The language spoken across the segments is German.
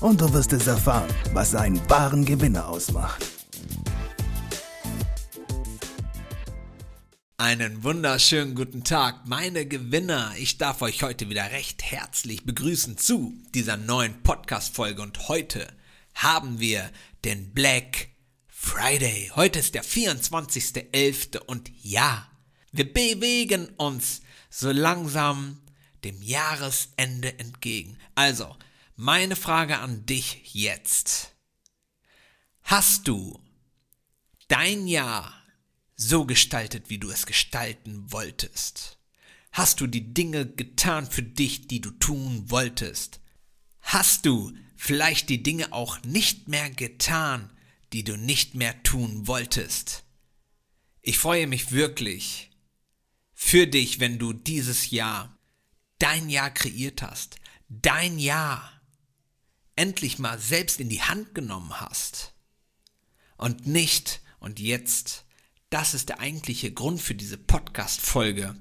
und du wirst es erfahren, was einen wahren Gewinner ausmacht. Einen wunderschönen guten Tag, meine Gewinner. Ich darf euch heute wieder recht herzlich begrüßen zu dieser neuen Podcast-Folge und heute haben wir den Black Friday. Heute ist der 24.11. und ja, wir bewegen uns so langsam dem Jahresende entgegen. Also, meine Frage an dich jetzt. Hast du dein Jahr so gestaltet, wie du es gestalten wolltest? Hast du die Dinge getan für dich, die du tun wolltest? Hast du vielleicht die Dinge auch nicht mehr getan, die du nicht mehr tun wolltest? Ich freue mich wirklich für dich, wenn du dieses Jahr, dein Jahr kreiert hast, dein Jahr endlich mal selbst in die Hand genommen hast und nicht, und jetzt, das ist der eigentliche Grund für diese Podcast-Folge,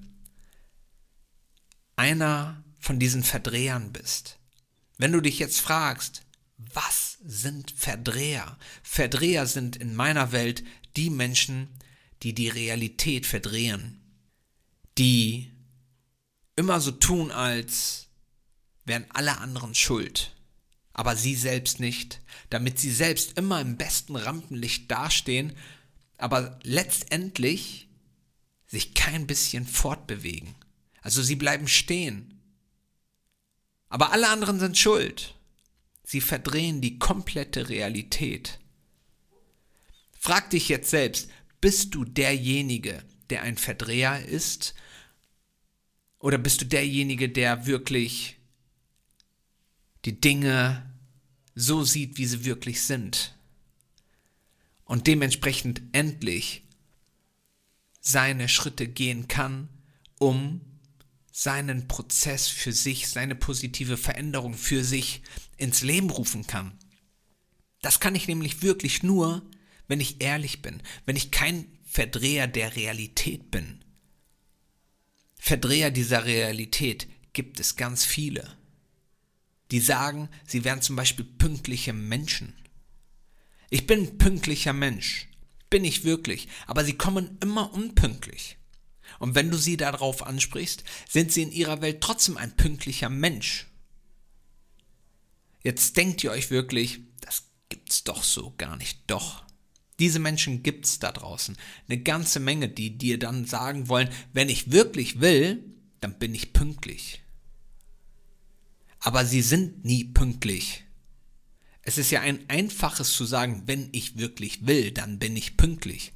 einer von diesen Verdrehern bist. Wenn du dich jetzt fragst, was sind Verdreher? Verdreher sind in meiner Welt die Menschen, die die Realität verdrehen, die immer so tun, als wären alle anderen schuld aber sie selbst nicht, damit sie selbst immer im besten Rampenlicht dastehen, aber letztendlich sich kein bisschen fortbewegen. Also sie bleiben stehen. Aber alle anderen sind schuld. Sie verdrehen die komplette Realität. Frag dich jetzt selbst, bist du derjenige, der ein Verdreher ist? Oder bist du derjenige, der wirklich die Dinge so sieht, wie sie wirklich sind. Und dementsprechend endlich seine Schritte gehen kann, um seinen Prozess für sich, seine positive Veränderung für sich ins Leben rufen kann. Das kann ich nämlich wirklich nur, wenn ich ehrlich bin, wenn ich kein Verdreher der Realität bin. Verdreher dieser Realität gibt es ganz viele die sagen, sie wären zum Beispiel pünktliche Menschen. Ich bin ein pünktlicher Mensch, bin ich wirklich, aber sie kommen immer unpünktlich. Und wenn du sie darauf ansprichst, sind sie in ihrer Welt trotzdem ein pünktlicher Mensch. Jetzt denkt ihr euch wirklich, das gibt's doch so gar nicht. Doch. Diese Menschen gibt's da draußen. Eine ganze Menge, die dir dann sagen wollen, wenn ich wirklich will, dann bin ich pünktlich aber sie sind nie pünktlich. Es ist ja ein einfaches zu sagen, wenn ich wirklich will, dann bin ich pünktlich.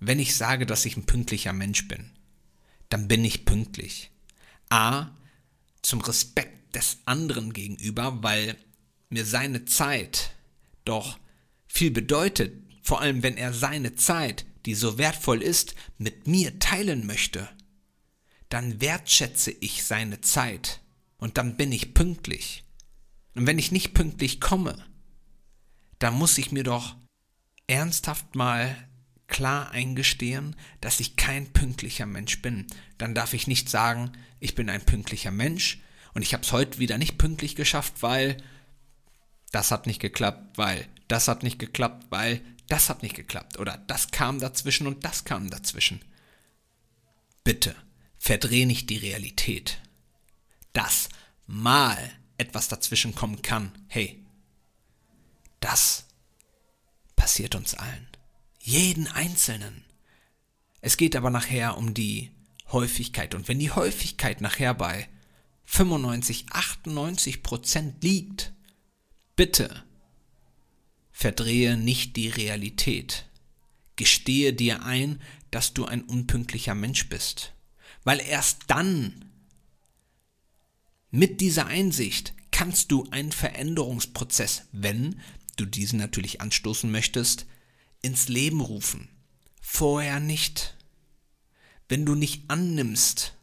Wenn ich sage, dass ich ein pünktlicher Mensch bin, dann bin ich pünktlich. A, zum Respekt des anderen gegenüber, weil mir seine Zeit doch viel bedeutet, vor allem wenn er seine Zeit, die so wertvoll ist, mit mir teilen möchte, dann wertschätze ich seine Zeit und dann bin ich pünktlich. Und wenn ich nicht pünktlich komme, dann muss ich mir doch ernsthaft mal klar eingestehen, dass ich kein pünktlicher Mensch bin. Dann darf ich nicht sagen, ich bin ein pünktlicher Mensch und ich habe es heute wieder nicht pünktlich geschafft, weil das hat nicht geklappt, weil das hat nicht geklappt, weil das hat nicht geklappt oder das kam dazwischen und das kam dazwischen. Bitte, verdreh nicht die Realität dass mal etwas dazwischen kommen kann, hey, das passiert uns allen. Jeden Einzelnen. Es geht aber nachher um die Häufigkeit. Und wenn die Häufigkeit nachher bei 95, 98 Prozent liegt, bitte verdrehe nicht die Realität. Gestehe dir ein, dass du ein unpünktlicher Mensch bist. Weil erst dann mit dieser Einsicht kannst du einen Veränderungsprozess, wenn du diesen natürlich anstoßen möchtest, ins Leben rufen. Vorher nicht. Wenn du nicht annimmst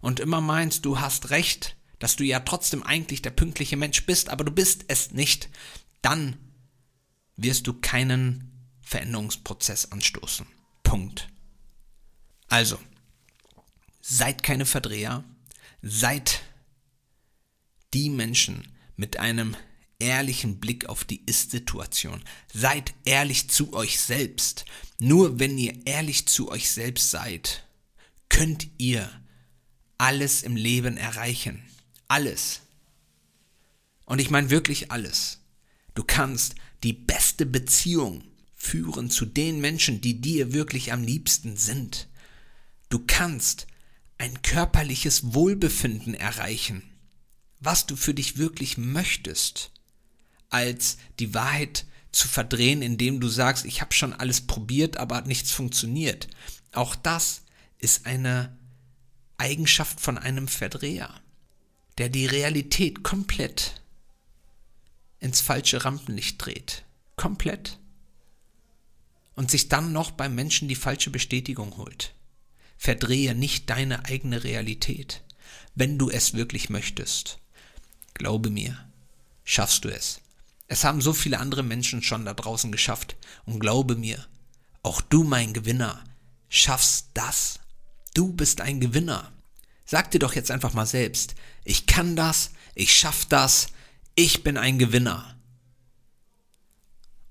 und immer meinst, du hast recht, dass du ja trotzdem eigentlich der pünktliche Mensch bist, aber du bist es nicht, dann wirst du keinen Veränderungsprozess anstoßen. Punkt. Also, seid keine Verdreher, seid die Menschen mit einem ehrlichen Blick auf die Ist-Situation. Seid ehrlich zu euch selbst. Nur wenn ihr ehrlich zu euch selbst seid, könnt ihr alles im Leben erreichen. Alles. Und ich meine wirklich alles. Du kannst die beste Beziehung führen zu den Menschen, die dir wirklich am liebsten sind. Du kannst ein körperliches Wohlbefinden erreichen, was du für dich wirklich möchtest, als die Wahrheit zu verdrehen, indem du sagst, ich habe schon alles probiert, aber hat nichts funktioniert. Auch das ist eine Eigenschaft von einem Verdreher, der die Realität komplett ins falsche Rampenlicht dreht. Komplett. Und sich dann noch beim Menschen die falsche Bestätigung holt. Verdrehe nicht deine eigene Realität. Wenn du es wirklich möchtest, glaube mir, schaffst du es. Es haben so viele andere Menschen schon da draußen geschafft. Und glaube mir, auch du, mein Gewinner, schaffst das. Du bist ein Gewinner. Sag dir doch jetzt einfach mal selbst, ich kann das, ich schaff das, ich bin ein Gewinner.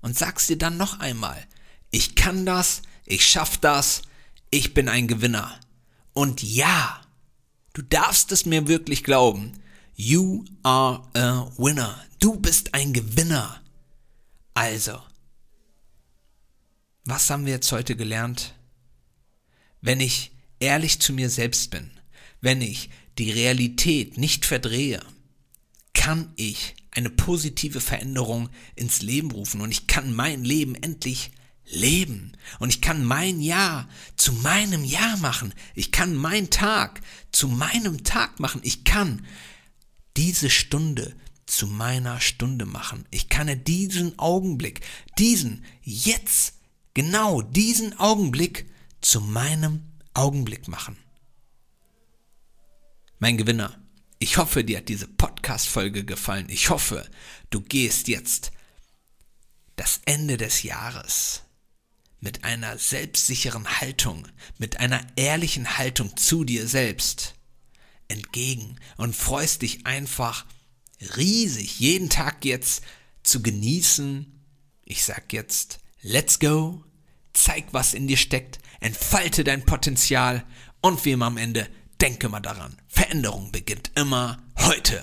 Und sag's dir dann noch einmal, ich kann das, ich schaff das, ich bin ein Gewinner. Und ja, du darfst es mir wirklich glauben, you are a winner. Du bist ein Gewinner. Also, was haben wir jetzt heute gelernt? Wenn ich ehrlich zu mir selbst bin, wenn ich die Realität nicht verdrehe, kann ich eine positive Veränderung ins Leben rufen und ich kann mein Leben endlich leben und ich kann mein Jahr zu meinem Jahr machen. Ich kann mein Tag zu meinem Tag machen. Ich kann diese Stunde zu meiner Stunde machen. Ich kann diesen Augenblick, diesen jetzt, genau diesen Augenblick zu meinem Augenblick machen. Mein Gewinner, ich hoffe, dir hat diese Podcast-Folge gefallen. Ich hoffe, du gehst jetzt das Ende des Jahres mit einer selbstsicheren Haltung, mit einer ehrlichen Haltung zu dir selbst entgegen und freust dich einfach riesig jeden Tag jetzt zu genießen. Ich sag jetzt, let's go, zeig, was in dir steckt, entfalte dein Potenzial und wie immer am Ende Denke mal daran, Veränderung beginnt immer heute.